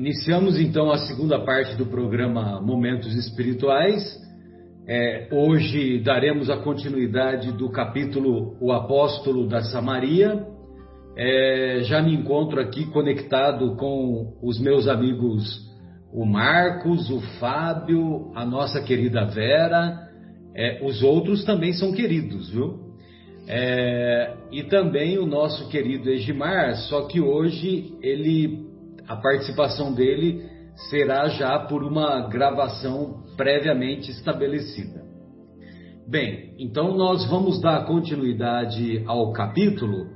Iniciamos então a segunda parte do programa Momentos Espirituais. É, hoje daremos a continuidade do capítulo O Apóstolo da Samaria. É, já me encontro aqui conectado com os meus amigos, o Marcos, o Fábio, a nossa querida Vera. É, os outros também são queridos, viu? É, e também o nosso querido Egimar, só que hoje ele a participação dele será já por uma gravação previamente estabelecida. Bem, então nós vamos dar continuidade ao capítulo,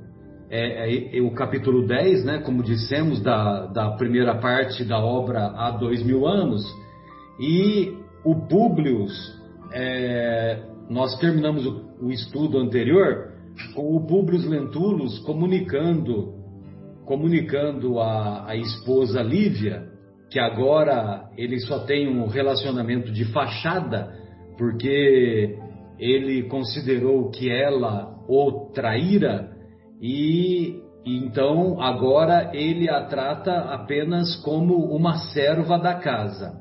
é, é, é, o capítulo 10, né, como dissemos, da, da primeira parte da obra há dois mil anos, e o Publius, é, nós terminamos o, o estudo anterior com o Publius Lentulus comunicando comunicando à, à esposa Lívia que agora ele só tem um relacionamento de fachada, porque ele considerou que ela o traíra e, então agora ele a trata apenas como uma serva da casa.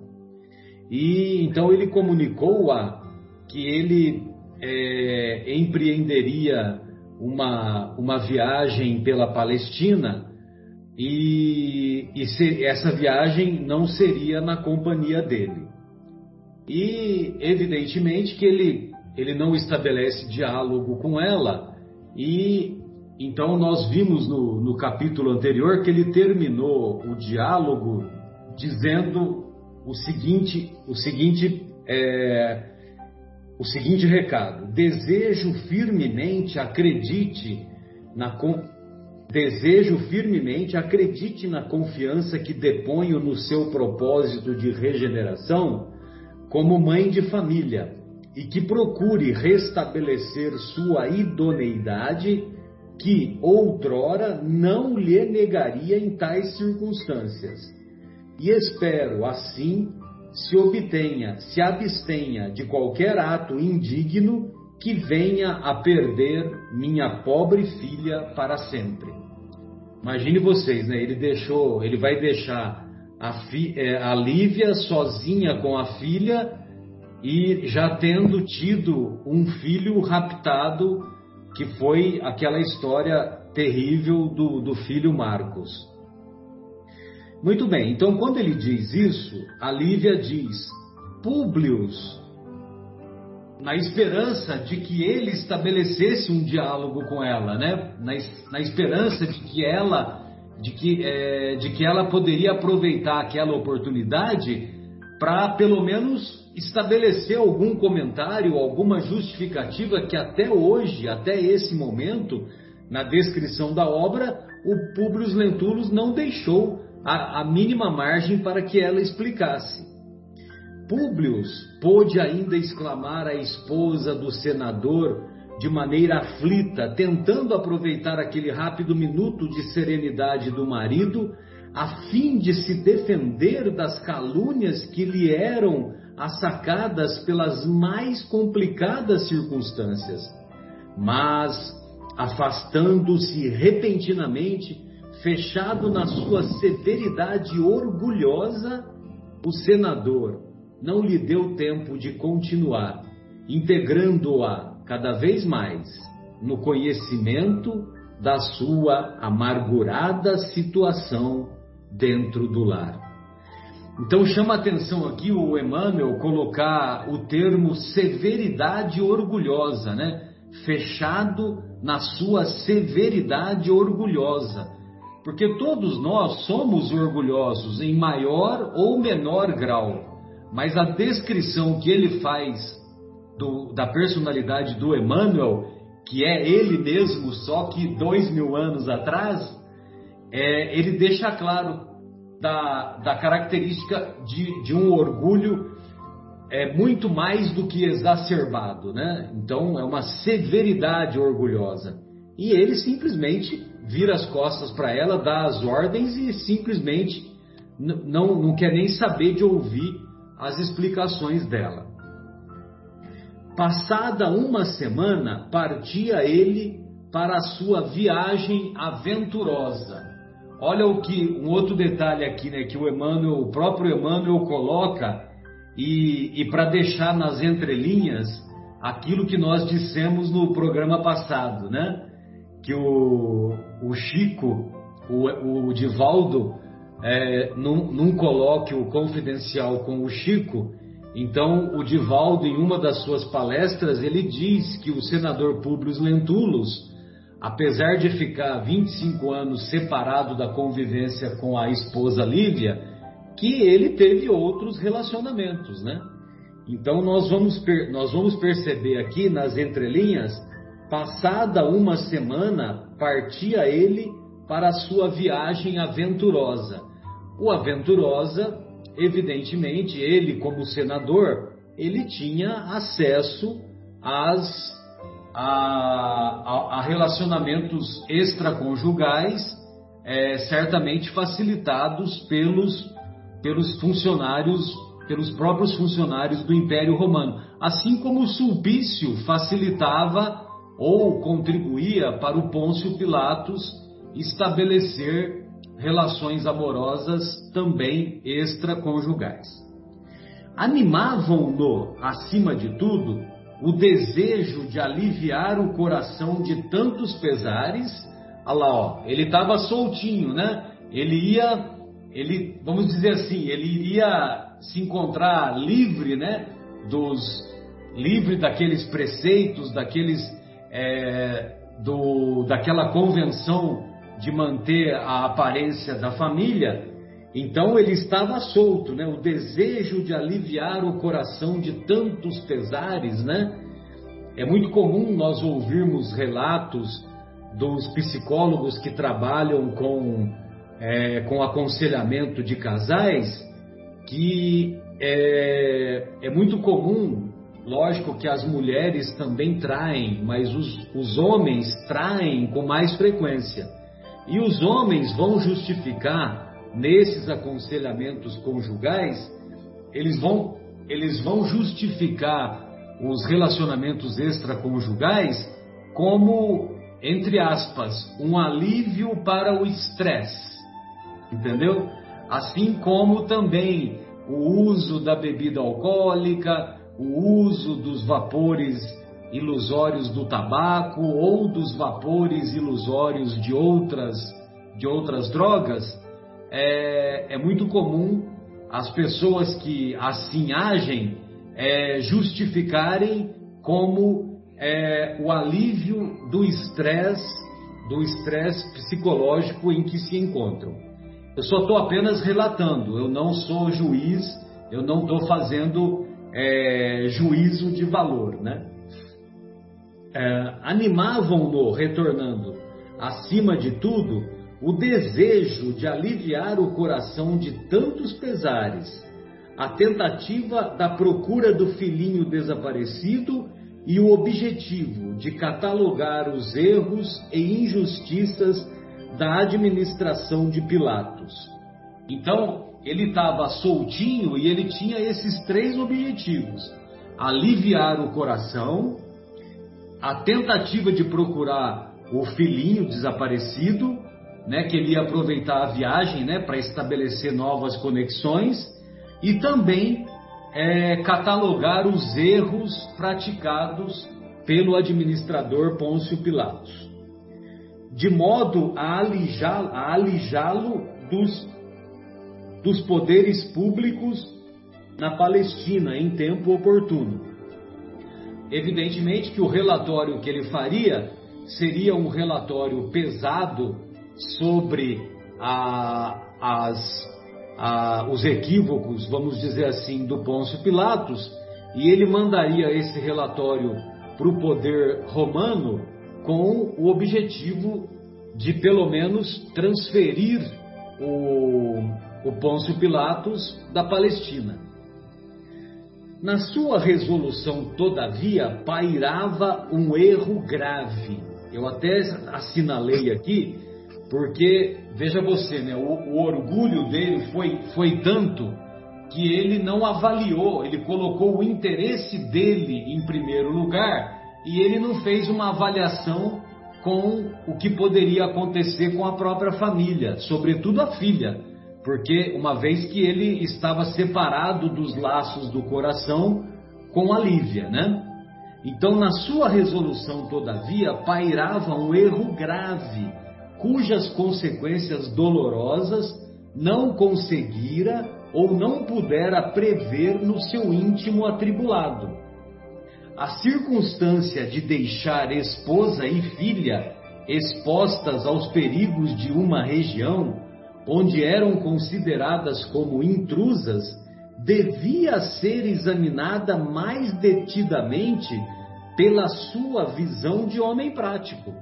E então ele comunicou-a que ele é, empreenderia uma, uma viagem pela Palestina e, e se, essa viagem não seria na companhia dele. E evidentemente que ele, ele não estabelece diálogo com ela, e então nós vimos no, no capítulo anterior que ele terminou o diálogo dizendo o seguinte, o seguinte, é, o seguinte recado: desejo firmemente, acredite na, Desejo firmemente, acredite na confiança que deponho no seu propósito de regeneração como mãe de família e que procure restabelecer sua idoneidade que outrora não lhe negaria em tais circunstâncias. E espero, assim, se obtenha, se abstenha de qualquer ato indigno que venha a perder minha pobre filha para sempre. Imagine vocês, né? Ele deixou, ele vai deixar a, fi, é, a Lívia sozinha com a filha e já tendo tido um filho raptado, que foi aquela história terrível do, do filho Marcos. Muito bem, então quando ele diz isso, a Lívia diz: Públio na esperança de que ele estabelecesse um diálogo com ela, né? Na, na esperança de que ela, de que, é, de que ela poderia aproveitar aquela oportunidade para pelo menos estabelecer algum comentário, alguma justificativa que até hoje, até esse momento, na descrição da obra, o Publius Lentulus não deixou a, a mínima margem para que ela explicasse. Públio pôde ainda exclamar à esposa do senador de maneira aflita, tentando aproveitar aquele rápido minuto de serenidade do marido, a fim de se defender das calúnias que lhe eram assacadas pelas mais complicadas circunstâncias. Mas, afastando-se repentinamente, fechado na sua severidade orgulhosa, o senador, não lhe deu tempo de continuar, integrando-a cada vez mais no conhecimento da sua amargurada situação dentro do lar. Então chama atenção aqui o Emmanuel colocar o termo severidade orgulhosa, né? Fechado na sua severidade orgulhosa. Porque todos nós somos orgulhosos em maior ou menor grau. Mas a descrição que ele faz do, da personalidade do Emmanuel, que é ele mesmo, só que dois mil anos atrás, é, ele deixa claro da, da característica de, de um orgulho é muito mais do que exacerbado, né? Então é uma severidade orgulhosa. E ele simplesmente vira as costas para ela, dá as ordens e simplesmente não, não quer nem saber de ouvir as explicações dela. Passada uma semana, partia ele para a sua viagem aventurosa. olha o que um outro detalhe aqui, né, que o Emmanuel, o próprio Emmanuel coloca e, e para deixar nas entrelinhas aquilo que nós dissemos no programa passado, né? Que o, o Chico, o, o Divaldo, é, num, num colóquio confidencial com o Chico, então o Divaldo, em uma das suas palestras, ele diz que o senador Públio Lentulus, apesar de ficar 25 anos separado da convivência com a esposa Lívia, que ele teve outros relacionamentos, né? Então nós vamos, nós vamos perceber aqui nas entrelinhas, passada uma semana, partia ele para a sua viagem aventurosa. O aventurosa, evidentemente, ele como senador, ele tinha acesso às, a, a, a relacionamentos extraconjugais, é, certamente facilitados pelos, pelos funcionários, pelos próprios funcionários do Império Romano, assim como o Sulpício facilitava ou contribuía para o Pôncio Pilatos estabelecer relações amorosas também extraconjugais. Animavam-no, acima de tudo, o desejo de aliviar o coração de tantos pesares. Olha lá, ó, ele estava soltinho, né? Ele ia, ele, vamos dizer assim, ele iria se encontrar livre, né? Dos livre daqueles preceitos, daqueles é, do, daquela convenção de manter a aparência da família, então ele estava solto, né? O desejo de aliviar o coração de tantos pesares, né? É muito comum nós ouvirmos relatos dos psicólogos que trabalham com, é, com aconselhamento de casais que é, é muito comum, lógico que as mulheres também traem, mas os, os homens traem com mais frequência. E os homens vão justificar nesses aconselhamentos conjugais, eles vão, eles vão justificar os relacionamentos extraconjugais como, entre aspas, um alívio para o estresse. Entendeu? Assim como também o uso da bebida alcoólica, o uso dos vapores ilusórios do tabaco ou dos vapores ilusórios de outras, de outras drogas, é, é muito comum as pessoas que assim agem é, justificarem como é, o alívio do estresse, do estresse psicológico em que se encontram. Eu só estou apenas relatando, eu não sou juiz, eu não estou fazendo é, juízo de valor, né? É, animavam-no, retornando, acima de tudo, o desejo de aliviar o coração de tantos pesares, a tentativa da procura do filhinho desaparecido e o objetivo de catalogar os erros e injustiças da administração de Pilatos. Então, ele estava soltinho e ele tinha esses três objetivos: aliviar o coração, a tentativa de procurar o filhinho desaparecido, né, que ele ia aproveitar a viagem, né, para estabelecer novas conexões e também é, catalogar os erros praticados pelo administrador Pôncio Pilatos, de modo a alijá-lo dos, dos poderes públicos na Palestina em tempo oportuno. Evidentemente que o relatório que ele faria seria um relatório pesado sobre a, as, a, os equívocos, vamos dizer assim, do Pôncio Pilatos, e ele mandaria esse relatório para o poder romano com o objetivo de, pelo menos, transferir o, o Pôncio Pilatos da Palestina. Na sua resolução, todavia, pairava um erro grave. Eu até assinalei aqui, porque, veja você, né, o, o orgulho dele foi, foi tanto que ele não avaliou, ele colocou o interesse dele em primeiro lugar e ele não fez uma avaliação com o que poderia acontecer com a própria família, sobretudo a filha, porque uma vez que ele estava separado dos laços do coração com a Lívia, né? Então, na sua resolução, todavia, pairava um erro grave, cujas consequências dolorosas não conseguira ou não pudera prever no seu íntimo atribulado. A circunstância de deixar esposa e filha expostas aos perigos de uma região onde eram consideradas como intrusas devia ser examinada mais detidamente pela sua visão de homem prático.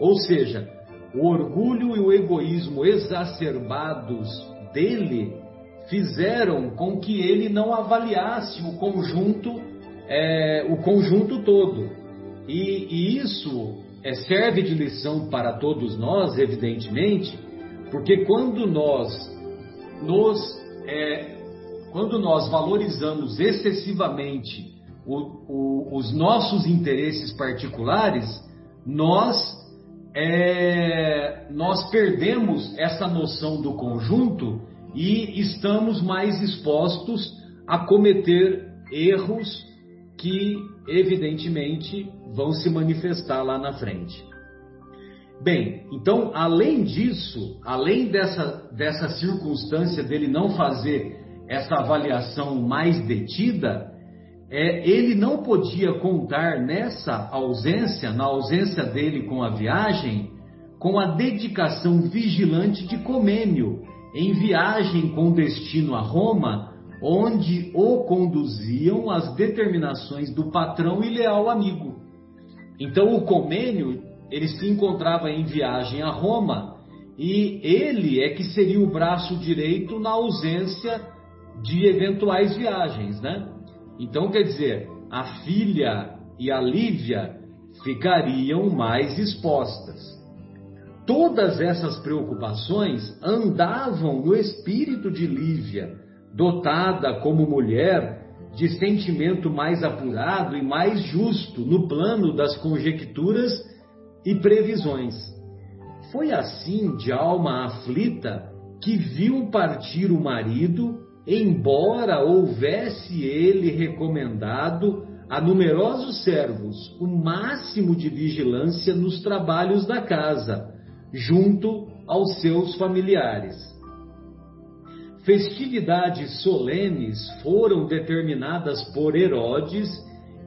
Ou seja, o orgulho e o egoísmo exacerbados dele fizeram com que ele não avaliasse o conjunto, é, o conjunto todo. E, e isso é, serve de lição para todos nós, evidentemente, porque quando nós nos é, quando nós valorizamos excessivamente o, o, os nossos interesses particulares, nós, é, nós perdemos essa noção do conjunto e estamos mais expostos a cometer erros que, evidentemente, vão se manifestar lá na frente. Bem, então, além disso, além dessa, dessa circunstância dele não fazer essa avaliação mais detida, é, ele não podia contar nessa ausência, na ausência dele com a viagem, com a dedicação vigilante de Comênio, em viagem com destino a Roma, onde o conduziam as determinações do patrão e leal amigo. Então o Comênio, ele se encontrava em viagem a Roma, e ele é que seria o braço direito na ausência de eventuais viagens, né? Então, quer dizer, a filha e a Lívia ficariam mais expostas. Todas essas preocupações andavam no espírito de Lívia, dotada como mulher de sentimento mais apurado e mais justo no plano das conjecturas e previsões. Foi assim, de alma aflita, que viu partir o marido embora houvesse ele recomendado a numerosos servos o máximo de vigilância nos trabalhos da casa, junto aos seus familiares. Festividades solenes foram determinadas por Herodes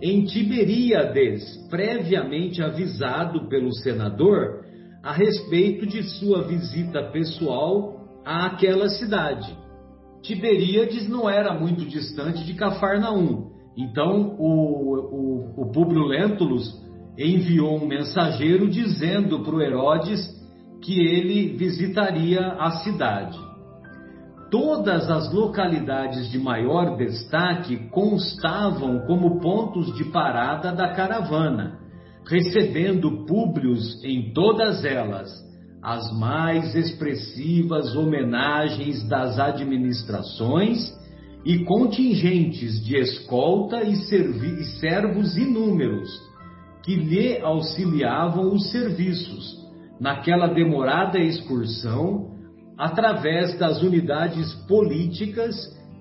em Tiberíades, previamente avisado pelo senador a respeito de sua visita pessoal àquela cidade. Tiberíades não era muito distante de Cafarnaum. Então o, o, o Públio Lentulus enviou um mensageiro dizendo para o Herodes que ele visitaria a cidade. Todas as localidades de maior destaque constavam como pontos de parada da caravana, recebendo públios em todas elas as mais expressivas homenagens das administrações e contingentes de escolta e, e servos inúmeros que lhe auxiliavam os serviços. Naquela demorada excursão através das unidades políticas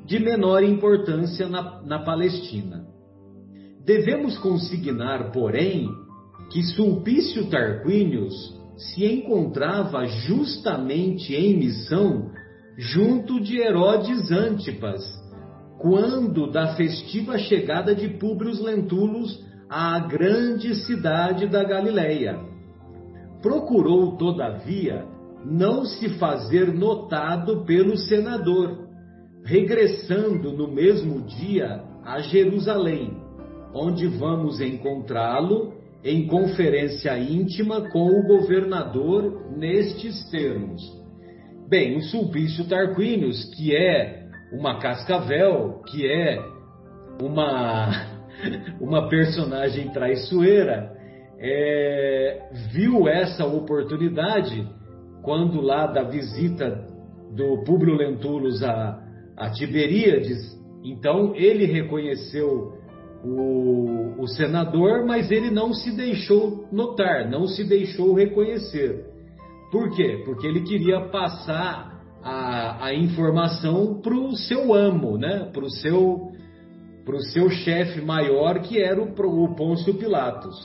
de menor importância na, na Palestina. Devemos consignar, porém, que Sulpício Tarquínios se encontrava justamente em missão junto de Herodes Antipas, quando da festiva chegada de Públio Lentulus à grande cidade da Galileia. Procurou, todavia, não se fazer notado pelo senador, regressando no mesmo dia a Jerusalém, onde vamos encontrá-lo em conferência íntima com o governador nestes termos. Bem, o Sulpício Tarquínios, que é uma cascavel, que é uma, uma personagem traiçoeira, é, viu essa oportunidade quando lá da visita do Públio Lentulus a, a Tiberíades, então ele reconheceu o, o senador, mas ele não se deixou notar, não se deixou reconhecer. Por quê? Porque ele queria passar a, a informação para o seu amo, né? para o seu, pro seu chefe maior, que era o, o Pôncio Pilatos.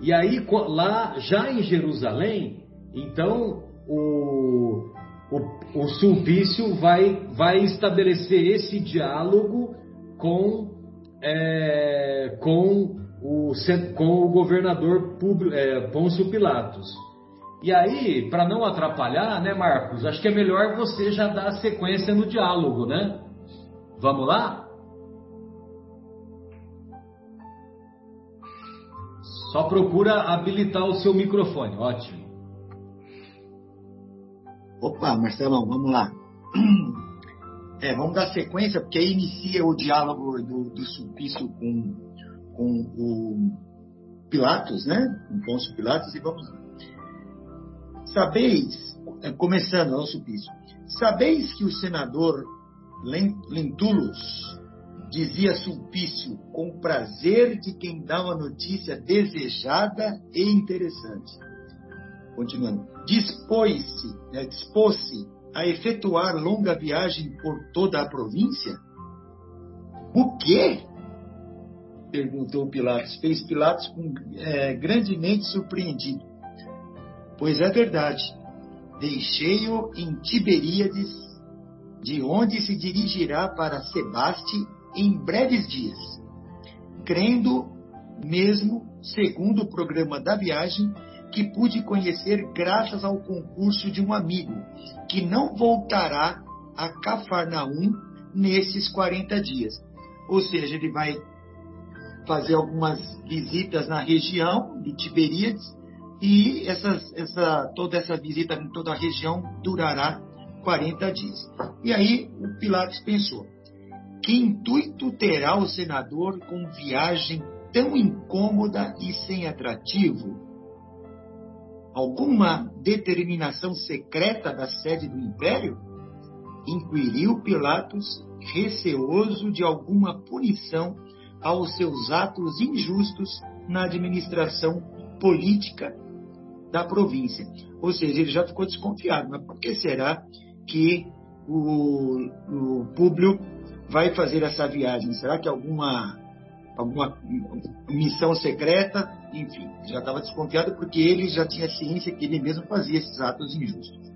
E aí, lá, já em Jerusalém, então o, o, o Sulpício vai, vai estabelecer esse diálogo com, é, com, o, com o governador é, Pôncio Pilatos. E aí, para não atrapalhar, né, Marcos? Acho que é melhor você já dar a sequência no diálogo, né? Vamos lá? Só procura habilitar o seu microfone. Ótimo. Opa, Marcelão, vamos lá. É, vamos dar sequência, porque aí inicia o diálogo do, do Sulpício com, com o Pilatos, né? Com Pôncio Pilatos, e vamos lá. Sabeis, é, começando ao Sulpício, sabeis que o senador Lentulus dizia Sulpício com prazer de quem dá uma notícia desejada e interessante. Continuando. Dispôs-se, né, dispôs-se a efetuar longa viagem por toda a província? O quê? Perguntou Pilatos. Fez Pilatos com, é, grandemente surpreendido. Pois é verdade. Deixei-o em Tiberíades, de onde se dirigirá para Sebaste em breves dias, crendo mesmo, segundo o programa da viagem, que pude conhecer graças ao concurso de um amigo, que não voltará a Cafarnaum nesses 40 dias. Ou seja, ele vai fazer algumas visitas na região de Tiberíades e essas, essa, toda essa visita em toda a região durará 40 dias. E aí o Pilatos pensou: que intuito terá o senador com viagem tão incômoda e sem atrativo? Alguma determinação secreta da sede do império? Inquiriu Pilatos, receoso de alguma punição aos seus atos injustos na administração política da província. Ou seja, ele já ficou desconfiado. Mas por que será que o, o Públio vai fazer essa viagem? Será que alguma, alguma missão secreta? Enfim, já estava desconfiado porque ele já tinha ciência que ele mesmo fazia esses atos injustos.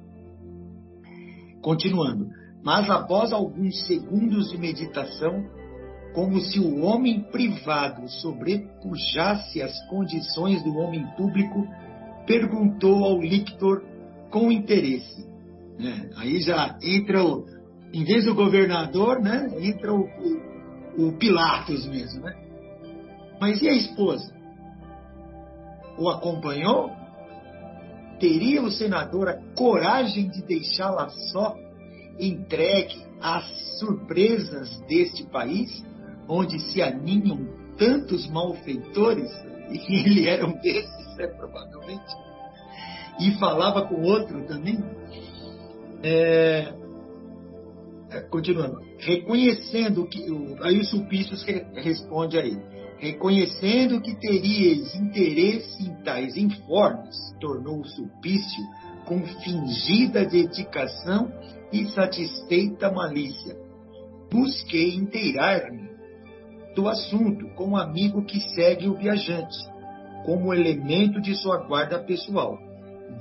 Continuando. Mas após alguns segundos de meditação, como se o homem privado sobrepujasse as condições do homem público, perguntou ao lictor com interesse. Né? Aí já entra o, em vez do governador, né, entra o, o, Pilatos mesmo, né? Mas e a esposa? O acompanhou? Teria o senador a coragem de deixá-la só, entregue às surpresas deste país, onde se aninham tantos malfeitores? E ele era um desses, né, provavelmente. E falava com outro também. É, é, continuando, reconhecendo que. Aí o Sulpícios responde aí. Reconhecendo que teríeis interesse em tais informes, tornou o Sulpício com fingida dedicação e satisfeita malícia. Busquei inteirar-me do assunto com um amigo que segue o viajante, como elemento de sua guarda pessoal,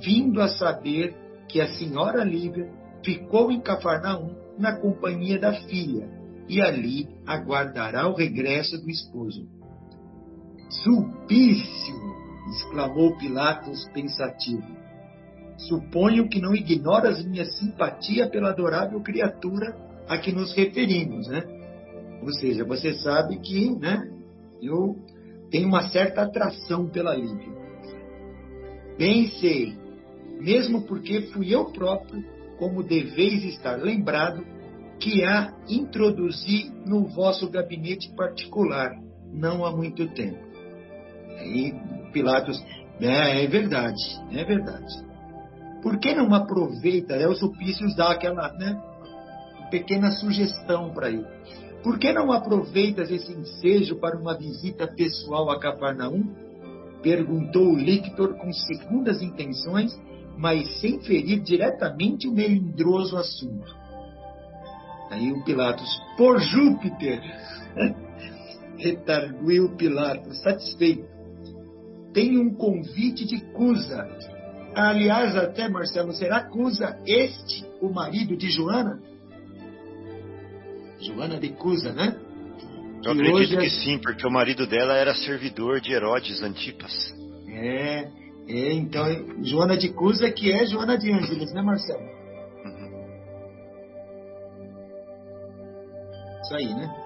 vindo a saber que a senhora Lívia ficou em Cafarnaum na companhia da filha, e ali aguardará o regresso do esposo. Sulpício! exclamou Pilatos pensativo. Suponho que não ignoras minha simpatia pela adorável criatura a que nos referimos, né? Ou seja, você sabe que, né, eu tenho uma certa atração pela Lívia. Bem sei, mesmo porque fui eu próprio como deveis estar lembrado, que a introduzi no vosso gabinete particular, não há muito tempo. Aí Pilatos, é, é verdade, é verdade. Por que não aproveita, né, o Sulpícios dá aquela né, pequena sugestão para ele. Por que não aproveitas esse ensejo para uma visita pessoal a Cafarnaum? Perguntou o lictor com segundas intenções, mas sem ferir diretamente o melindroso assunto. Aí o Pilatos, por Júpiter! Retarguiu Pilatos, satisfeito. Tem um convite de Cusa. Aliás, até Marcelo, será Cusa este o marido de Joana? Joana de Cusa, né? Eu acredito hoje... que é- sim, porque o marido dela era servidor de Herodes Antipas. É, é então, Joana de Cusa que é Joana de Ângeles, né, Marcelo? Uhum. Isso aí, né?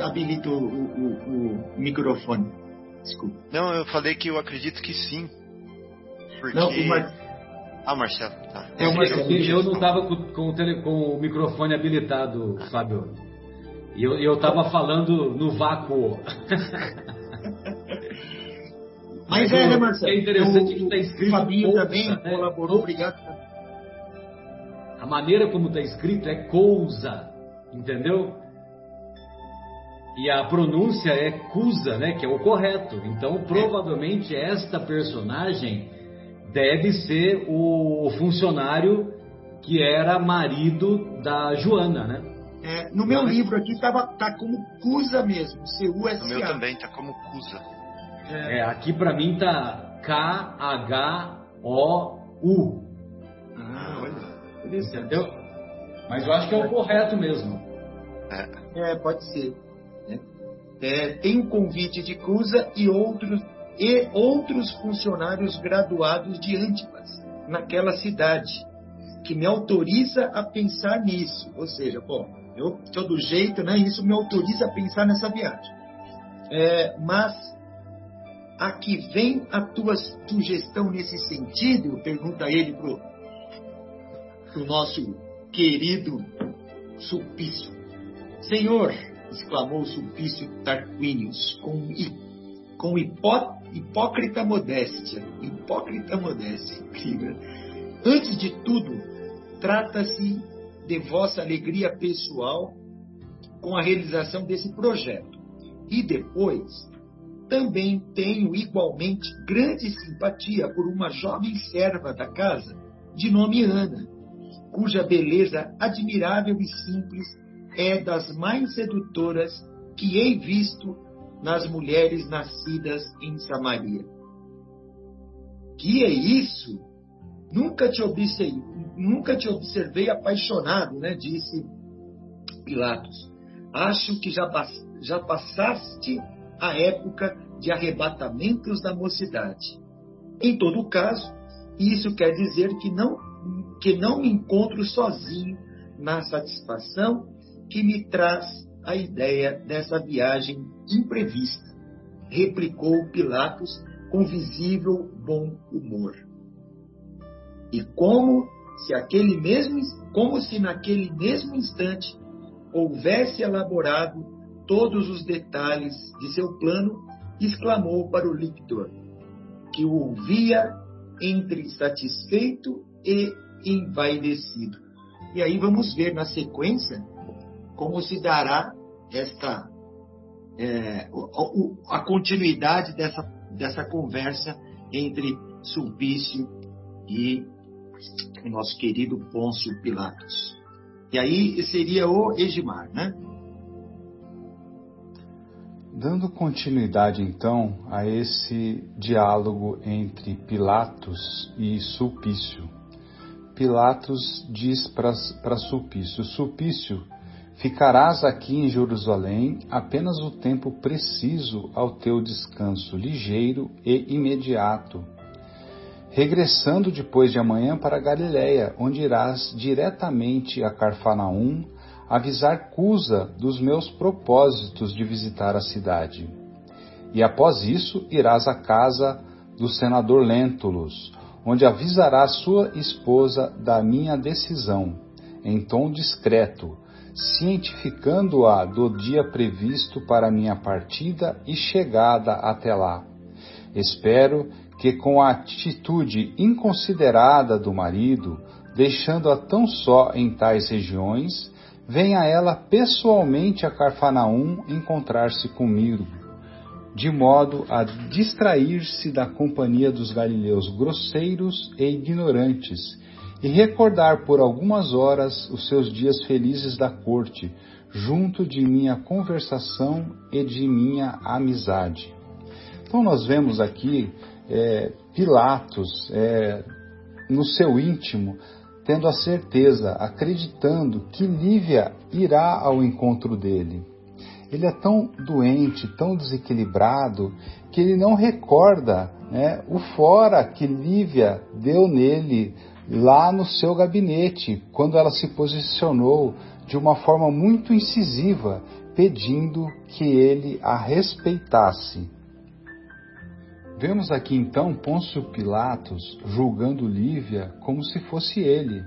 Habilita o, o, o, microfone. Desculpa. Não, eu falei que eu acredito que sim. Porque... Não, o Mar... Ah, Marcelo, tá. É o Marcelo. Eu não estava com, com, o tele, com o microfone habilitado, Fábio. E eu estava falando no vácuo. Mas, Mas é, né, Marcelo? É interessante o, que está escrito. O Fabinho também né? colaborou, obrigado. A maneira como está escrito é cousa, entendeu? E a pronúncia é cusa, né, que é o correto. Então, provavelmente esta personagem deve ser o funcionário que era marido da Joana, né? É, no meu livro aqui tava, tá como Cusa mesmo, C-U-S-A. No meu também tá como Cusa. É, é aqui para mim tá K-H-O-U. Ah, olha. Entendeu? Mas eu acho que é o correto mesmo. É, é pode ser. É. tem o convite de Cusa e outros e outros funcionários graduados de Antipas, naquela cidade, que me autoriza a pensar nisso. Ou seja, bom, eu estou do jeito, né? Isso me autoriza a pensar nessa viagem. É, mas a que vem a tua sugestão nesse sentido? Pergunta ele pro, pro nosso querido Sulpício. Senhor, exclamou Sulpício Tarquinius com, com hipó, hipócrita modéstia. Hipócrita modéstia, incrível. Antes de tudo, trata-se de vossa alegria pessoal com a realização desse projeto. E depois, também tenho igualmente grande simpatia por uma jovem serva da casa, de nome Ana, cuja beleza admirável e simples é das mais sedutoras que hei visto nas mulheres nascidas em Samaria. Que é isso? Nunca te observei, nunca te observei apaixonado, né? Disse Pilatos. Acho que já, já passaste a época de arrebatamentos da mocidade. Em todo caso, isso quer dizer que não, que não me encontro sozinho na satisfação que me traz a ideia dessa viagem imprevista, replicou Pilatos com visível bom humor. E como se aquele mesmo, como se naquele mesmo instante houvesse elaborado todos os detalhes de seu plano, exclamou para o lictor, que o ouvia entre satisfeito e envaidecido. E aí vamos ver na sequência como se dará esta é, a continuidade dessa, dessa conversa entre Sulpício e o nosso querido Pôncio Pilatos. E aí seria o Egimar, né? Dando continuidade então a esse diálogo entre Pilatos e Sulpício. Pilatos diz para Sulpício: Sulpício, ficarás aqui em Jerusalém apenas o tempo preciso ao teu descanso ligeiro e imediato regressando depois de amanhã para Galiléia, onde irás diretamente a Carfanaum avisar Cusa dos meus propósitos de visitar a cidade. E após isso irás à casa do senador Lentulus, onde avisarás sua esposa da minha decisão, em tom discreto, cientificando-a do dia previsto para minha partida e chegada até lá. Espero que com a atitude inconsiderada do marido, deixando-a tão só em tais regiões, venha ela pessoalmente a Carfanaum encontrar-se comigo, de modo a distrair-se da companhia dos galileus grosseiros e ignorantes, e recordar por algumas horas os seus dias felizes da corte, junto de minha conversação e de minha amizade. Então nós vemos aqui é, Pilatos é, no seu íntimo tendo a certeza, acreditando que Lívia irá ao encontro dele. Ele é tão doente, tão desequilibrado, que ele não recorda né, o fora que Lívia deu nele lá no seu gabinete, quando ela se posicionou de uma forma muito incisiva, pedindo que ele a respeitasse. Vemos aqui então Pôncio Pilatos julgando Lívia como se fosse ele.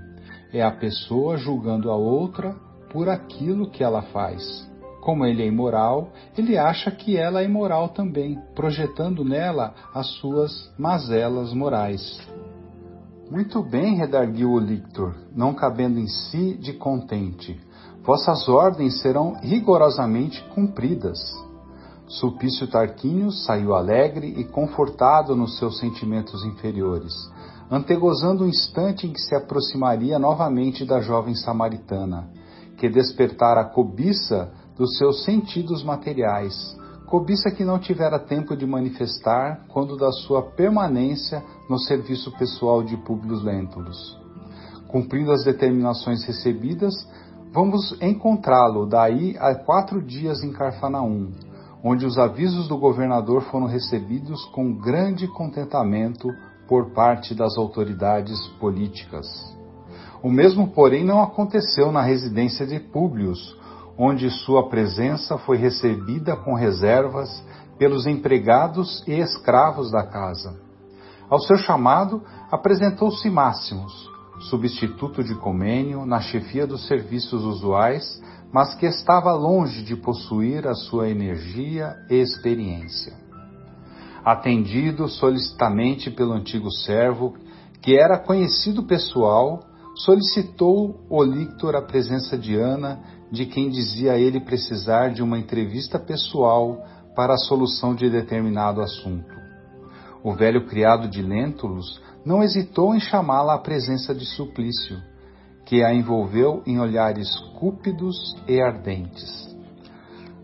É a pessoa julgando a outra por aquilo que ela faz. Como ele é imoral, ele acha que ela é imoral também, projetando nela as suas mazelas morais. Muito bem, redarguiu o lictor, não cabendo em si de contente. Vossas ordens serão rigorosamente cumpridas. Sulpício Tarquínio saiu alegre e confortado nos seus sentimentos inferiores, antegozando o instante em que se aproximaria novamente da jovem samaritana, que despertara a cobiça dos seus sentidos materiais, cobiça que não tivera tempo de manifestar quando da sua permanência no serviço pessoal de Públio Lentulus. Cumprindo as determinações recebidas, vamos encontrá-lo daí a quatro dias em Carfanaum, onde os avisos do governador foram recebidos com grande contentamento por parte das autoridades políticas. O mesmo, porém, não aconteceu na residência de Públio, onde sua presença foi recebida com reservas pelos empregados e escravos da casa. Ao seu chamado, apresentou-se Máximos, substituto de Comênio na chefia dos serviços usuais mas que estava longe de possuir a sua energia e experiência. Atendido solicitamente pelo antigo servo, que era conhecido pessoal, solicitou o lictor a presença de Ana, de quem dizia ele precisar de uma entrevista pessoal para a solução de determinado assunto. O velho criado de Lentulus não hesitou em chamá-la à presença de Suplício que a envolveu em olhares cúpidos e ardentes.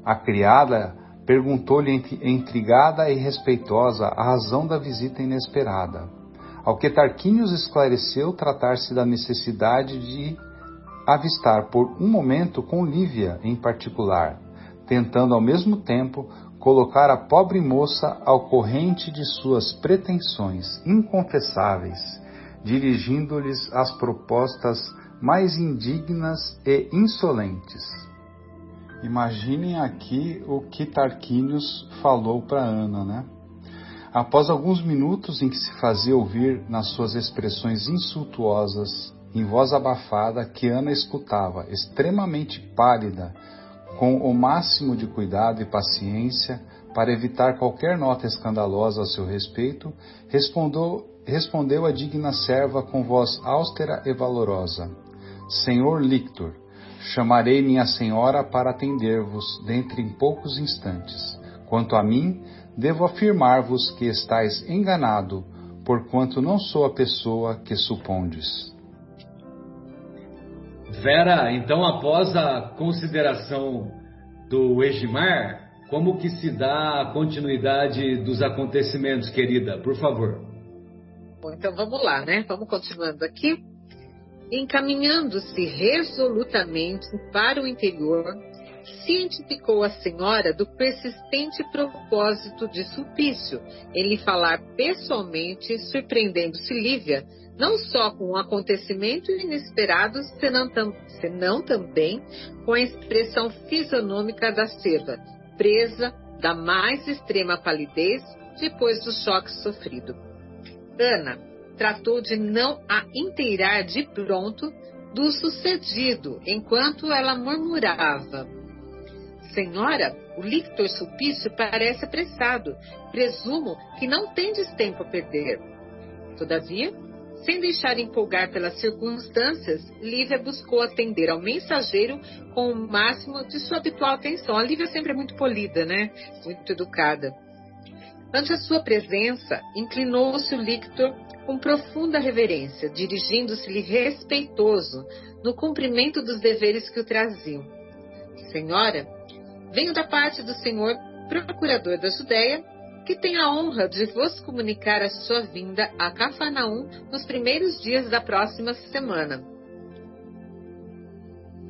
A criada perguntou-lhe intrigada e respeitosa a razão da visita inesperada, ao que Tarquinius esclareceu tratar-se da necessidade de avistar por um momento com Lívia em particular, tentando ao mesmo tempo colocar a pobre moça ao corrente de suas pretensões inconfessáveis, dirigindo-lhes as propostas mais indignas e insolentes. Imaginem aqui o que Tarquínios falou para Ana, né? Após alguns minutos em que se fazia ouvir nas suas expressões insultuosas, em voz abafada, que Ana escutava, extremamente pálida, com o máximo de cuidado e paciência, para evitar qualquer nota escandalosa a seu respeito, respondeu, respondeu a digna serva com voz austera e valorosa: Senhor Lictor, chamarei minha senhora para atender-vos dentre em poucos instantes. Quanto a mim, devo afirmar-vos que estáis enganado, porquanto não sou a pessoa que supondes. Vera, então após a consideração do Egimar, como que se dá a continuidade dos acontecimentos, querida? Por favor. Bom, então vamos lá, né? Vamos continuando aqui encaminhando-se resolutamente para o interior, cientificou a senhora do persistente propósito de Sulpício em lhe falar pessoalmente, surpreendendo-se Lívia, não só com o um acontecimento inesperado, senão, tam, senão também com a expressão fisionômica da serva, presa da mais extrema palidez depois do choque sofrido. Ana, tratou de não a inteirar de pronto do sucedido, enquanto ela murmurava. Senhora, o lictor Sulpício parece apressado. Presumo que não tendes tempo a perder. Todavia, Sem deixar empolgar pelas circunstâncias, Lívia buscou atender ao mensageiro com o máximo de sua habitual atenção. A Lívia sempre é muito polida, né? Muito educada. Ante a sua presença, inclinou-se o lictor com profunda reverência, dirigindo-se-lhe respeitoso no cumprimento dos deveres que o traziam. Senhora, venho da parte do senhor procurador da Judéia que tem a honra de vos comunicar a sua vinda a Cafarnaum nos primeiros dias da próxima semana.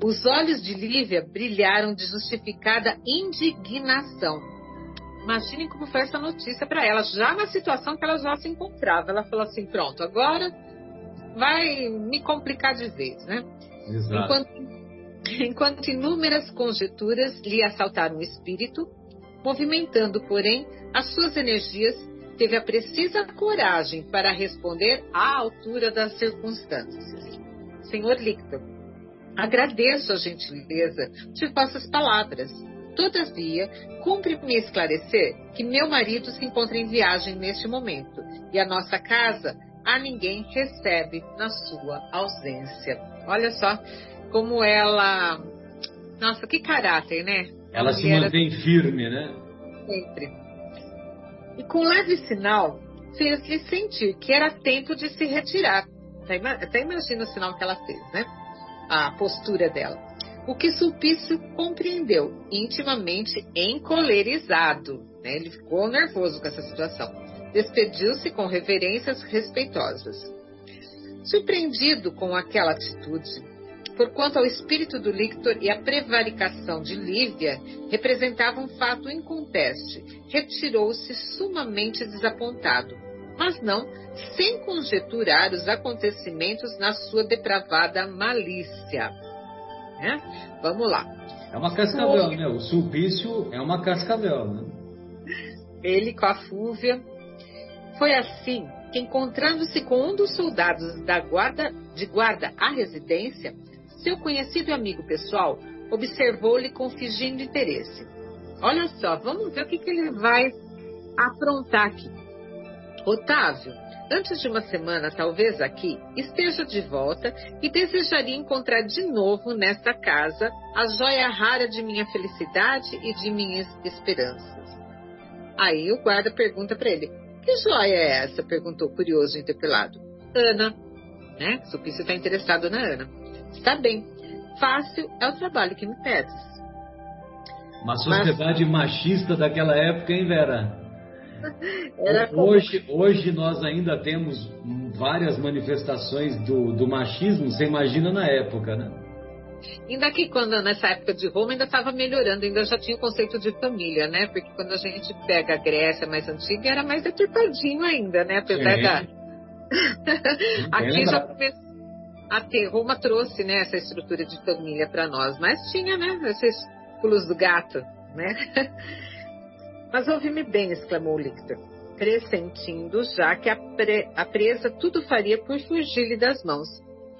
Os olhos de Lívia brilharam de justificada indignação. Imaginem como foi essa notícia para ela, já na situação que ela já se encontrava. Ela falou assim: pronto, agora vai me complicar de vez, né? Exato. Enquanto, enquanto inúmeras conjecturas lhe assaltaram o espírito, movimentando, porém, as suas energias, teve a precisa coragem para responder à altura das circunstâncias. Senhor Lictor, agradeço a gentileza de vossas palavras. Todavia, cumpre-me esclarecer que meu marido se encontra em viagem neste momento e a nossa casa a ninguém recebe na sua ausência. Olha só como ela. Nossa, que caráter, né? Ela se mantém firme, né? Sempre. E com leve sinal, fez-lhe sentir que era tempo de se retirar. Até imagina o sinal que ela fez, né? A postura dela. O que Sulpício compreendeu, intimamente encolerizado. Né? Ele ficou nervoso com essa situação. Despediu-se com reverências respeitosas. Surpreendido com aquela atitude, por quanto ao espírito do Lictor e a prevaricação de Lívia representavam um fato inconteste, retirou-se sumamente desapontado, mas não sem conjeturar os acontecimentos na sua depravada malícia. Né? Vamos lá. É uma cascavel, né? O Sulpício é uma cascavel, né? Ele com a Fúvia. Foi assim que, encontrando-se com um dos soldados da guarda, de guarda à residência, seu conhecido e amigo pessoal observou-lhe com fingindo interesse. Olha só, vamos ver o que, que ele vai aprontar aqui. Otávio, antes de uma semana, talvez aqui, esteja de volta e desejaria encontrar de novo nesta casa a joia rara de minha felicidade e de minhas esperanças. Aí o guarda pergunta para ele: Que joia é essa? perguntou curioso interpelado. Ana, né? Supício está interessado na Ana. Está bem. Fácil é o trabalho que me pedes. Uma sociedade Mas... machista daquela época, hein, Vera? hoje, hoje nós ainda temos várias manifestações do, do machismo, você imagina na época, né? Ainda que quando nessa época de Roma ainda estava melhorando, ainda já tinha o conceito de família, né? Porque quando a gente pega a Grécia mais antiga era mais deturpadinho ainda, né? Apesar Sim. da. Aqui já começou a Roma trouxe né, essa estrutura de família para nós, mas tinha né, esses pulos do gato, né? Mas ouvi-me bem, exclamou Lictor, pressentindo já que a, pre, a presa tudo faria por fugir-lhe das mãos.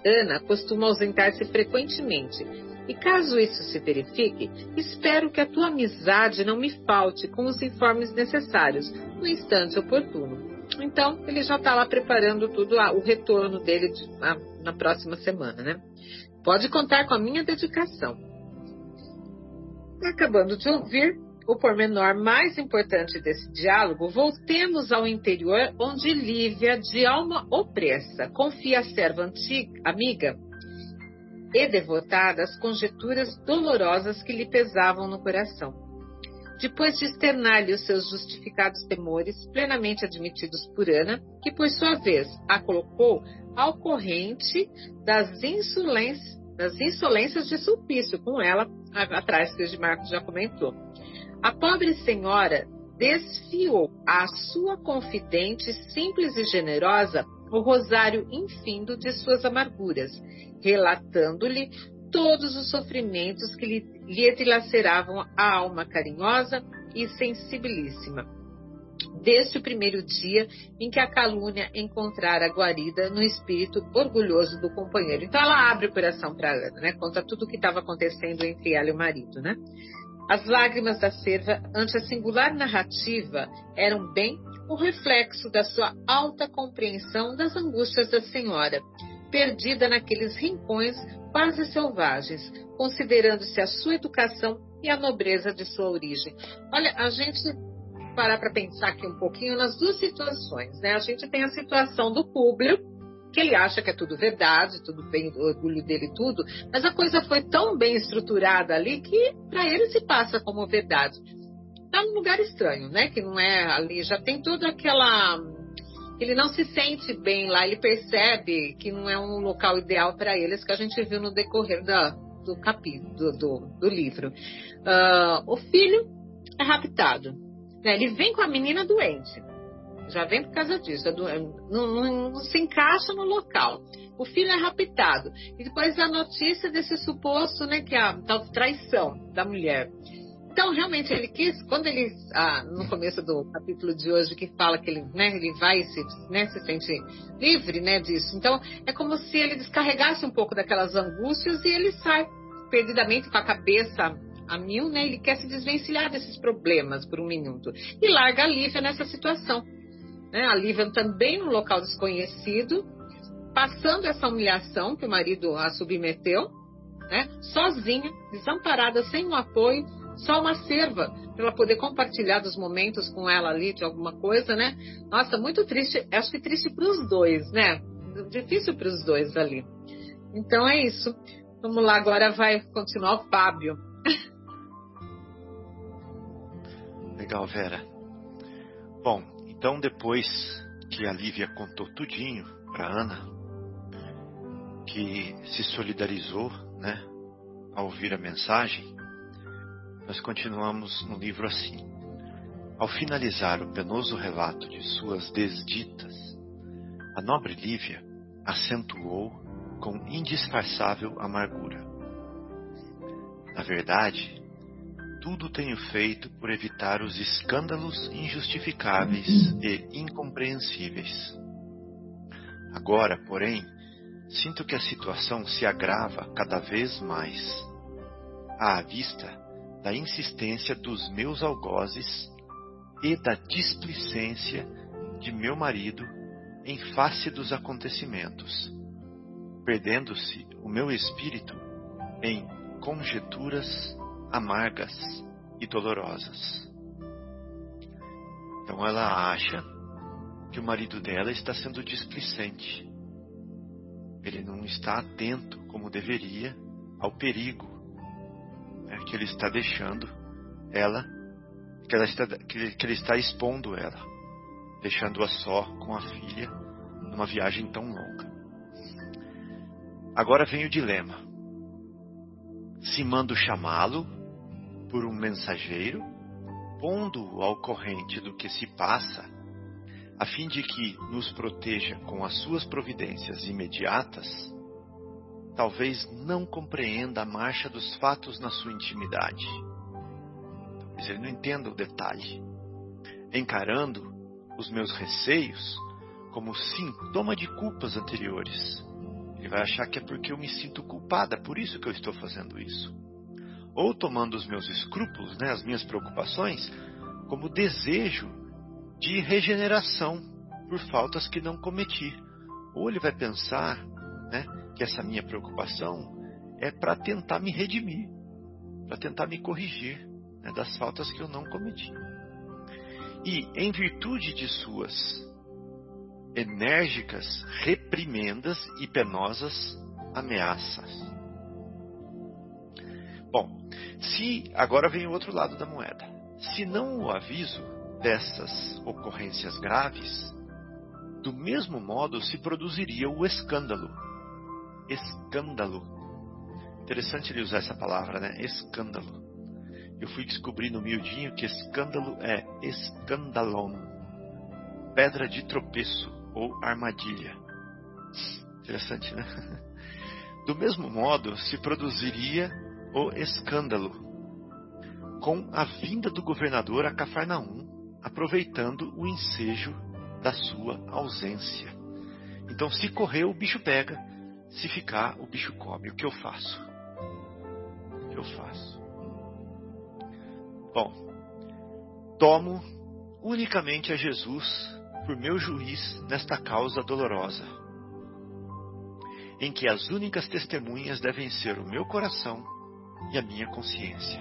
Ana costuma ausentar-se frequentemente, e caso isso se verifique, espero que a tua amizade não me falte com os informes necessários no instante oportuno. Então, ele já está lá preparando tudo, o retorno dele de, na, próxima semana, né? Pode contar com a minha dedicação. Acabando de ouvir o pormenor mais importante desse diálogo, voltemos ao interior, onde Lívia, de alma opressa, confia à serva antiga, amiga e devotada as conjecturas dolorosas que lhe pesavam no coração depois de externar-lhe os seus justificados temores, plenamente admitidos por Ana, que por sua vez a colocou ao corrente das insolências, das insolências de Sulpício, com ela atrás que o Marcos já comentou. A pobre senhora desfiou à sua confidente simples e generosa o rosário infindo de suas amarguras, relatando-lhe todos os sofrimentos que lhe, lhe dilaceravam a alma carinhosa e sensibilíssima. Desde o primeiro dia em que a calúnia encontrara guarida no espírito orgulhoso do companheiro. Então ela abre o coração para Ana, né? Conta tudo o que estava acontecendo entre ela e o marido, né? As lágrimas da serva ante a singular narrativa eram bem o reflexo da sua alta compreensão das angústias da senhora, perdida naqueles rincões quase selvagens, considerando-se a sua educação e a nobreza de sua origem. Olha, a gente parar para pensar aqui um pouquinho nas duas situações, né? A gente tem a situação do público, que ele acha que é tudo verdade, tudo bem, o orgulho dele tudo, mas a coisa foi tão bem estruturada ali que para ele se passa como verdade. Está num lugar estranho, né? Que não é ali, já tem toda aquela ele não se sente bem lá, ele percebe que não é um local ideal para eles, que a gente viu no decorrer da, do capítulo, do, do, livro. Uh, o filho é raptado. Né? Ele vem com a menina doente. Já vem por causa disso. É do, não, não, não, se encaixa no local. O filho é raptado. E depois a notícia desse suposto, né, que é a tal traição da mulher. Então, realmente, ele quis, quando ele, ah, no começo do capítulo de hoje, que fala que ele, né, ele vai se, né, se sente livre né, disso. Então, é como se ele descarregasse um pouco daquelas angústias e ele sai perdidamente com a cabeça a mil, né? Ele quer se desvencilhar desses problemas por um minuto. E larga a Lívia nessa situação. Né? A Lívia também num local desconhecido, passando essa humilhação que o marido a submeteu, né? sozinha, desamparada, sem um apoio, só uma serva para ela poder compartilhar dos momentos com ela ali de alguma coisa, né? Nossa, muito triste. Acho que triste para os dois, né? Difícil para os dois ali. Então é isso. Vamos lá, agora vai continuar o Fábio. Legal, Vera. Bom, então depois que a Lívia contou tudinho para Ana, que se solidarizou, né, ao ouvir a mensagem, nós continuamos no livro assim. Ao finalizar o penoso relato de suas desditas, a nobre Lívia acentuou com indisfarçável amargura. Na verdade, tudo tenho feito por evitar os escândalos injustificáveis e incompreensíveis. Agora, porém, sinto que a situação se agrava cada vez mais, à vista da insistência dos meus algozes e da displicência de meu marido em face dos acontecimentos, perdendo-se o meu espírito em conjeturas amargas e dolorosas. Então ela acha que o marido dela está sendo displicente. Ele não está atento como deveria ao perigo que ele está deixando ela, que, ela está, que, que ele está expondo ela, deixando-a só com a filha numa viagem tão longa. Agora vem o dilema. Se mando chamá-lo por um mensageiro, pondo-o ao corrente do que se passa, a fim de que nos proteja com as suas providências imediatas, talvez não compreenda a marcha dos fatos na sua intimidade. Talvez ele não entenda o detalhe. Encarando os meus receios como sintoma de culpas anteriores. Ele vai achar que é porque eu me sinto culpada, por isso que eu estou fazendo isso. Ou tomando os meus escrúpulos, né, as minhas preocupações, como desejo de regeneração por faltas que não cometi. Ou ele vai pensar né, que essa minha preocupação é para tentar me redimir, para tentar me corrigir né, das faltas que eu não cometi. E, em virtude de suas enérgicas reprimendas e penosas ameaças. Bom, se agora vem o outro lado da moeda. Se não o aviso dessas ocorrências graves, do mesmo modo se produziria o escândalo escândalo. Interessante ele usar essa palavra, né? Escândalo. Eu fui descobrir no miudinho que escândalo é escandalon, pedra de tropeço ou armadilha. Interessante, né? Do mesmo modo, se produziria o escândalo com a vinda do governador a Cafarnaum, aproveitando o ensejo da sua ausência. Então, se correr, o bicho pega. Se ficar, o bicho come. O que eu faço? O que eu faço? Bom, tomo unicamente a Jesus por meu juiz nesta causa dolorosa, em que as únicas testemunhas devem ser o meu coração e a minha consciência.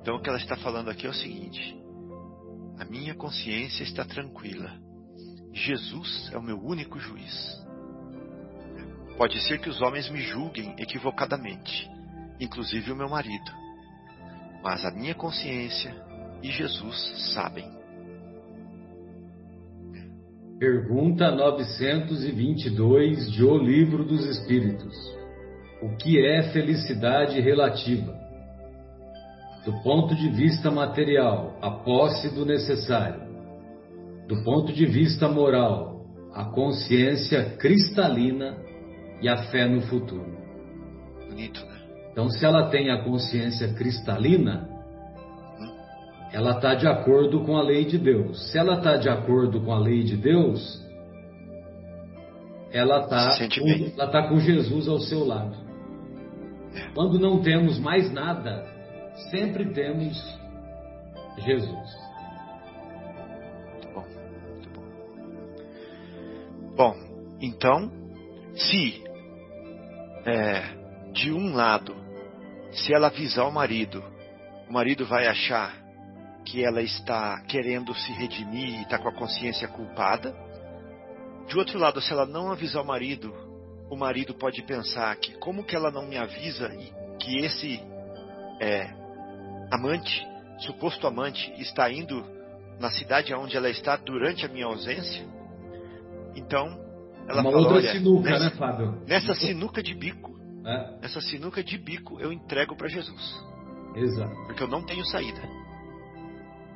Então o que ela está falando aqui é o seguinte: a minha consciência está tranquila. Jesus é o meu único juiz. Pode ser que os homens me julguem equivocadamente, inclusive o meu marido, mas a minha consciência e Jesus sabem. Pergunta 922 de O Livro dos Espíritos: O que é felicidade relativa? Do ponto de vista material, a posse do necessário. Do ponto de vista moral, a consciência cristalina e a fé no futuro. Bonito, né? Então, se ela tem a consciência cristalina, ela está de acordo com a lei de Deus. Se ela está de acordo com a lei de Deus, ela está com, tá com Jesus ao seu lado. É. Quando não temos mais nada, sempre temos Jesus. Muito bom, muito bom. Bom, então, se é, de um lado, se ela avisar o marido, o marido vai achar que ela está querendo se redimir e está com a consciência culpada. De outro lado, se ela não avisar o marido, o marido pode pensar que como que ela não me avisa e que esse é, amante, suposto amante, está indo na cidade onde ela está durante a minha ausência. Então, ela Uma fala, outra sinuca, nessa, né, Fábio? Nessa sinuca de bico, é. nessa sinuca de bico eu entrego para Jesus. Exato. Porque eu não tenho saída.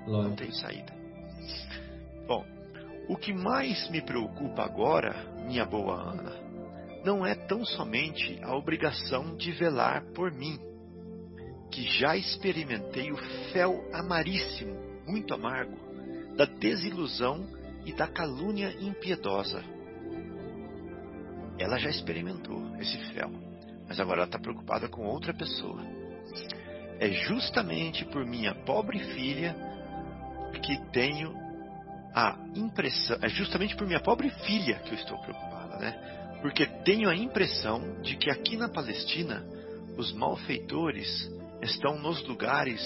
Lógico. Não tem saída. Bom, o que mais me preocupa agora, minha boa Ana, não é tão somente a obrigação de velar por mim, que já experimentei o fel amaríssimo, muito amargo, da desilusão e da calúnia impiedosa. Ela já experimentou esse fel, mas agora ela está preocupada com outra pessoa. É justamente por minha pobre filha que tenho a impressão, é justamente por minha pobre filha que eu estou preocupada, né? Porque tenho a impressão de que aqui na Palestina os malfeitores estão nos lugares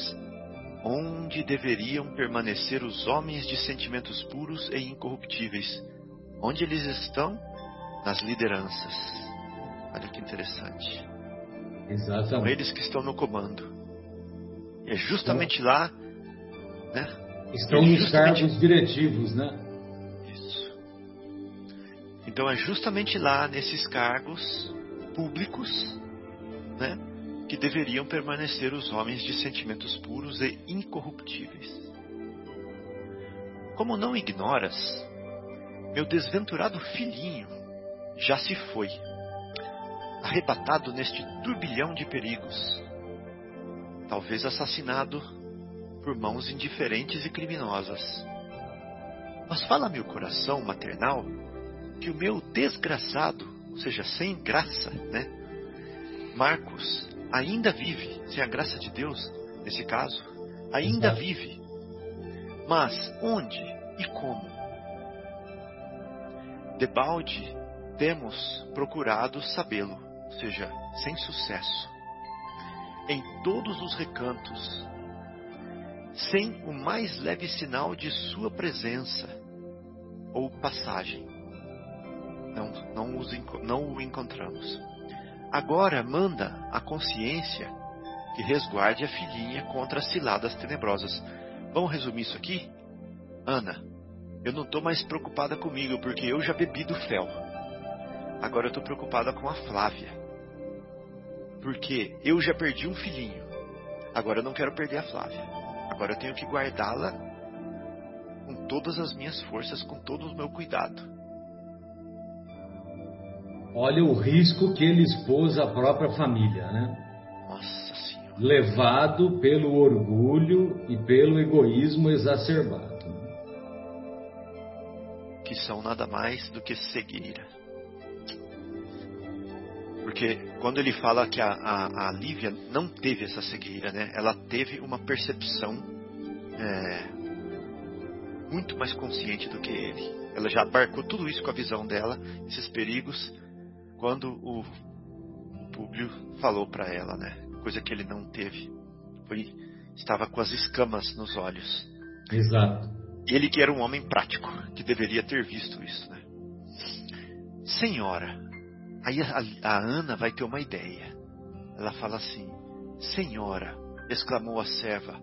onde deveriam permanecer os homens de sentimentos puros e incorruptíveis. Onde eles estão? Nas lideranças. Olha que interessante. Exatamente. São eles que estão no comando. E é justamente lá, né? Estão é nos cargos diretivos, né? Isso. Então é justamente lá, nesses cargos públicos, né? Que deveriam permanecer os homens de sentimentos puros e incorruptíveis. Como não ignoras, meu desventurado filhinho já se foi, arrebatado neste turbilhão de perigos, talvez assassinado por mãos indiferentes e criminosas. Mas fala-me o coração maternal que o meu desgraçado, ou seja, sem graça, né? Marcos ainda vive, sem a graça de Deus, nesse caso, ainda Exato. vive. Mas onde e como? Debalde temos procurado sabê-lo, ou seja, sem sucesso. Em todos os recantos sem o mais leve sinal de sua presença ou passagem. Não, não, os, não o encontramos. Agora manda a consciência que resguarde a filhinha contra as ciladas tenebrosas. Vamos resumir isso aqui? Ana, eu não estou mais preocupada comigo porque eu já bebi do fel. Agora eu estou preocupada com a Flávia. Porque eu já perdi um filhinho. Agora eu não quero perder a Flávia. Agora eu tenho que guardá-la com todas as minhas forças, com todo o meu cuidado. Olha o risco que ele expôs à própria família, né? Nossa Senhora. Levado pelo orgulho e pelo egoísmo exacerbado. Que são nada mais do que cegueira. Porque quando ele fala que a, a, a Lívia não teve essa cegueira, né? Ela teve uma percepção é, muito mais consciente do que ele. Ela já abarcou tudo isso com a visão dela, esses perigos, quando o, o Públio falou para ela, né? Coisa que ele não teve. Foi, estava com as escamas nos olhos. Exato. Ele que era um homem prático, que deveria ter visto isso, né? Senhora, aí a, a Ana vai ter uma ideia. Ela fala assim: Senhora, exclamou a serva,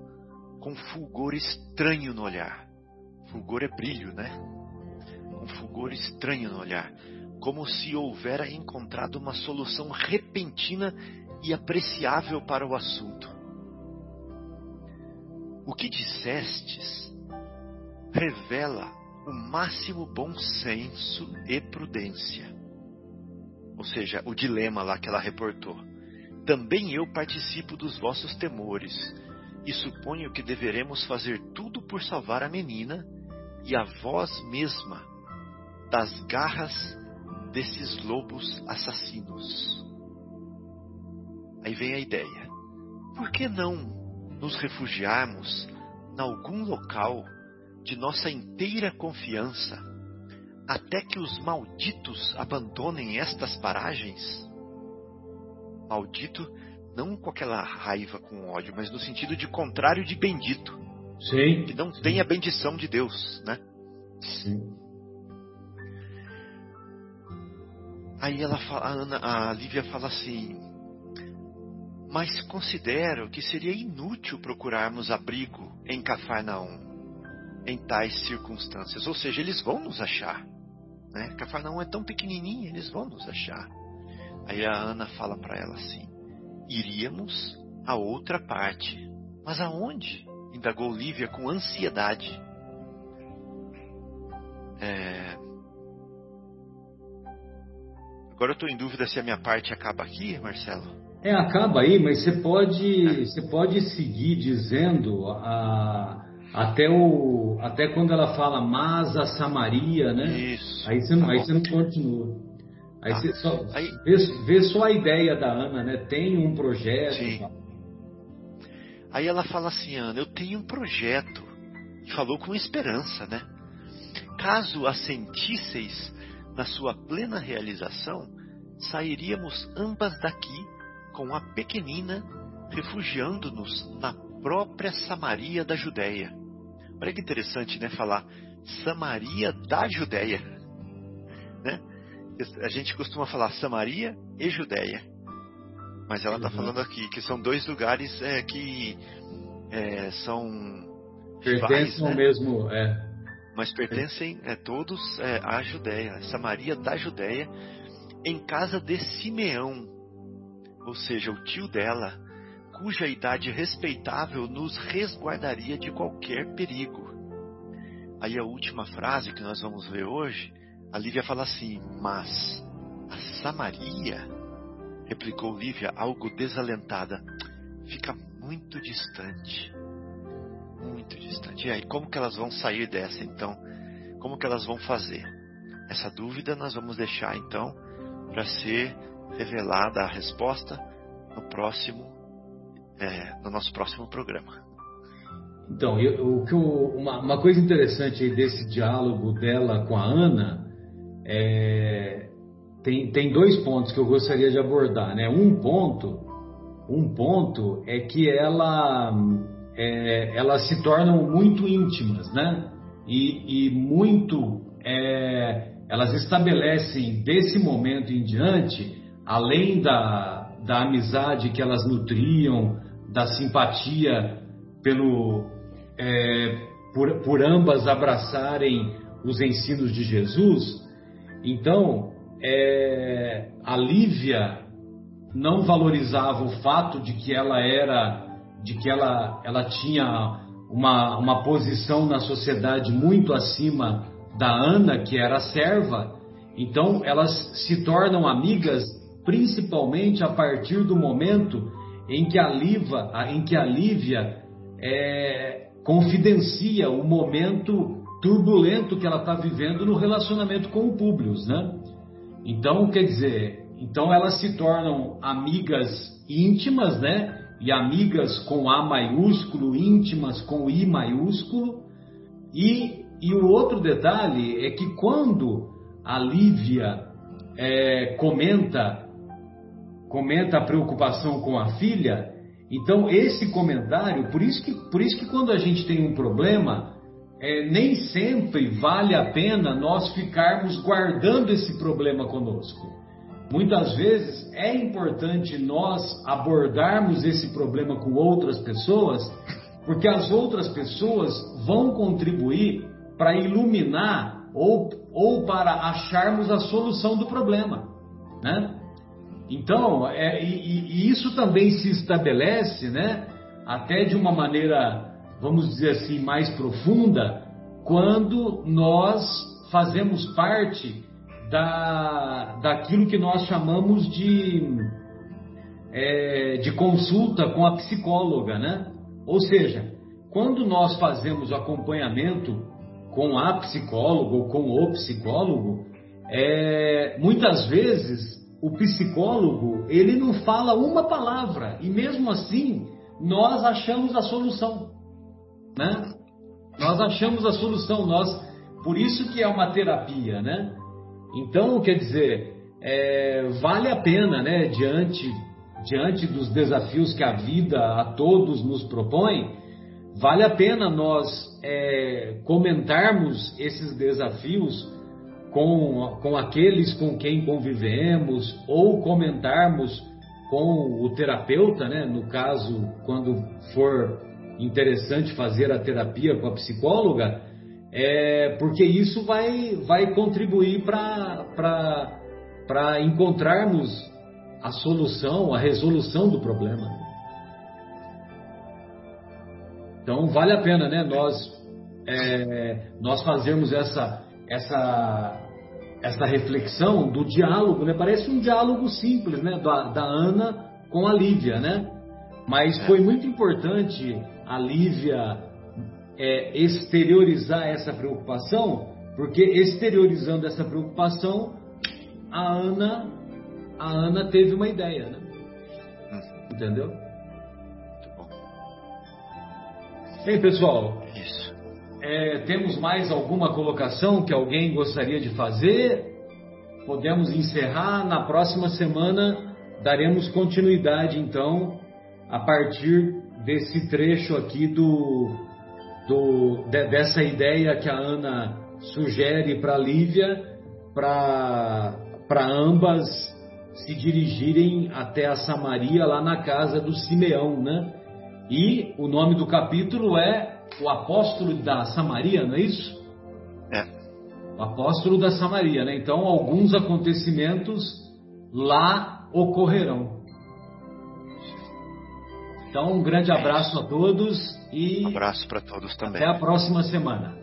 com fulgor estranho no olhar. Fulgor é brilho, né? Um fulgor estranho no olhar, como se houvera encontrado uma solução repentina e apreciável para o assunto. O que dissestes revela o máximo bom senso e prudência. Ou seja, o dilema lá que ela reportou. Também eu participo dos vossos temores, e suponho que deveremos fazer tudo por salvar a menina e a vós mesma das garras desses lobos assassinos. Aí vem a ideia: por que não nos refugiarmos em algum local de nossa inteira confiança, até que os malditos abandonem estas paragens? Maldito não com aquela raiva, com ódio, mas no sentido de contrário de bendito. Sim. Que não tem a bendição de Deus, né? Sim. Aí ela fala, a, Ana, a Lívia fala assim: Mas considero que seria inútil procurarmos abrigo em Cafarnaum em tais circunstâncias. Ou seja, eles vão nos achar. Né? Cafarnaum é tão pequenininho, eles vão nos achar. Aí a Ana fala para ela assim: iríamos a outra parte. Mas aonde? indagou Lívia com ansiedade. É... Agora eu estou em dúvida se a minha parte acaba aqui, Marcelo. É, acaba aí, mas você pode, você pode seguir dizendo a, até, o, até quando ela fala mas a Samaria, né? Isso. Aí você, não, tá aí você não continua. Aí você só Aí- vê, vê só a ideia da Ana, né? Tem um projeto. Sim. Aí ela fala assim, Ana, eu tenho um projeto. E falou com esperança, né? Caso assentisseis na sua plena realização, sairíamos ambas daqui com a pequenina, refugiando-nos na própria Samaria da Judéia. Olha que interessante, né? Falar Samaria da Judéia, né? A gente costuma falar Samaria e Judéia, mas ela está Uhum. falando aqui que são dois lugares é, que é, são Pertencem ao né? mesmo. É, mas pertencem é, todos é, à Judéia, Samaria da Judéia, em casa de Simeão, ou seja, o tio dela, cuja idade respeitável nos resguardaria de qualquer perigo. Aí a última frase que nós vamos ver hoje, a Lívia fala assim: Mas a Samaria, replicou Lívia, algo desalentada, fica muito distante muito distante. E aí, como que elas vão sair dessa então? Como que elas vão fazer? Essa dúvida nós vamos deixar então para ser revelada a resposta no próximo, é, no nosso próximo programa. Então, eu- eu- uma, uma coisa interessante desse diálogo dela com a Ana é, tem, tem dois pontos que eu gostaria de abordar, né? Um ponto, um ponto é que ela, é, elas se tornam muito íntimas, né? E, e muito, é, elas estabelecem desse momento em diante, além da, da amizade que elas nutriam, da simpatia pelo é, por, por ambas abraçarem os ensinos de Jesus. Então, é, a Lívia não valorizava o fato de que ela era, de que ela, ela tinha uma, uma posição na sociedade muito acima da Ana, que era serva. Então, elas se tornam amigas principalmente a partir do momento em que a, Liva, em que a Lívia é, confidencia o momento turbulento que ela está vivendo no relacionamento com o Públio, né? Então, quer dizer, então elas se tornam amigas íntimas, né? E amigas com A maiúsculo, íntimas com I maiúsculo, e, e o outro detalhe é que quando a Lívia é, comenta comenta a preocupação com a filha, então esse comentário, por isso que, por isso que quando a gente tem um problema, é, nem sempre vale a pena nós ficarmos guardando esse problema conosco. Muitas vezes é importante nós abordarmos esse problema com outras pessoas, porque as outras pessoas vão contribuir para iluminar ou, ou para acharmos a solução do problema, né? Então, é, e, e, isso também se estabelece, né, até de uma maneira, vamos dizer assim, mais profunda, quando nós fazemos parte da, daquilo que nós chamamos de, é, de consulta com a psicóloga, né? Ou seja, quando nós fazemos acompanhamento com a psicóloga ou com o psicólogo, é, muitas vezes o psicólogo, ele não fala uma palavra e mesmo assim nós achamos a solução, né? Nós achamos a solução, nós, por isso que é uma terapia, né? Então, quer dizer, é, vale a pena, né, diante, diante dos desafios que a vida a todos nos propõe, vale a pena nós é, comentarmos esses desafios com, com aqueles com quem convivemos ou comentarmos com o terapeuta, né? no caso, quando for interessante fazer a terapia com a psicóloga, é, porque isso vai, vai contribuir para encontrarmos a solução, a resolução do problema. Então vale a pena, né? Nós, é, nós fazermos essa, essa, essa reflexão do diálogo, né? Parece um diálogo simples, né? Da, da Ana com a Lívia, né? Mas foi muito importante a Lívia é, exteriorizar essa preocupação, porque exteriorizando essa preocupação, a Ana, a Ana teve uma ideia, né? Entendeu? Muito bom. Ei, pessoal. Isso. É, temos mais alguma colocação que alguém gostaria de fazer? Podemos encerrar. Na próxima semana daremos continuidade, então, a partir desse trecho aqui do, do de, dessa ideia que a Ana sugere para Lívia, para ambas se dirigirem até a Samaria, lá na casa do Simeão, né? E o nome do capítulo é o apóstolo da Samaria, não é isso? É. O apóstolo da Samaria, né? Então, alguns acontecimentos lá ocorrerão. Então, um grande abraço a todos e. Um abraço para todos também. Até a próxima semana.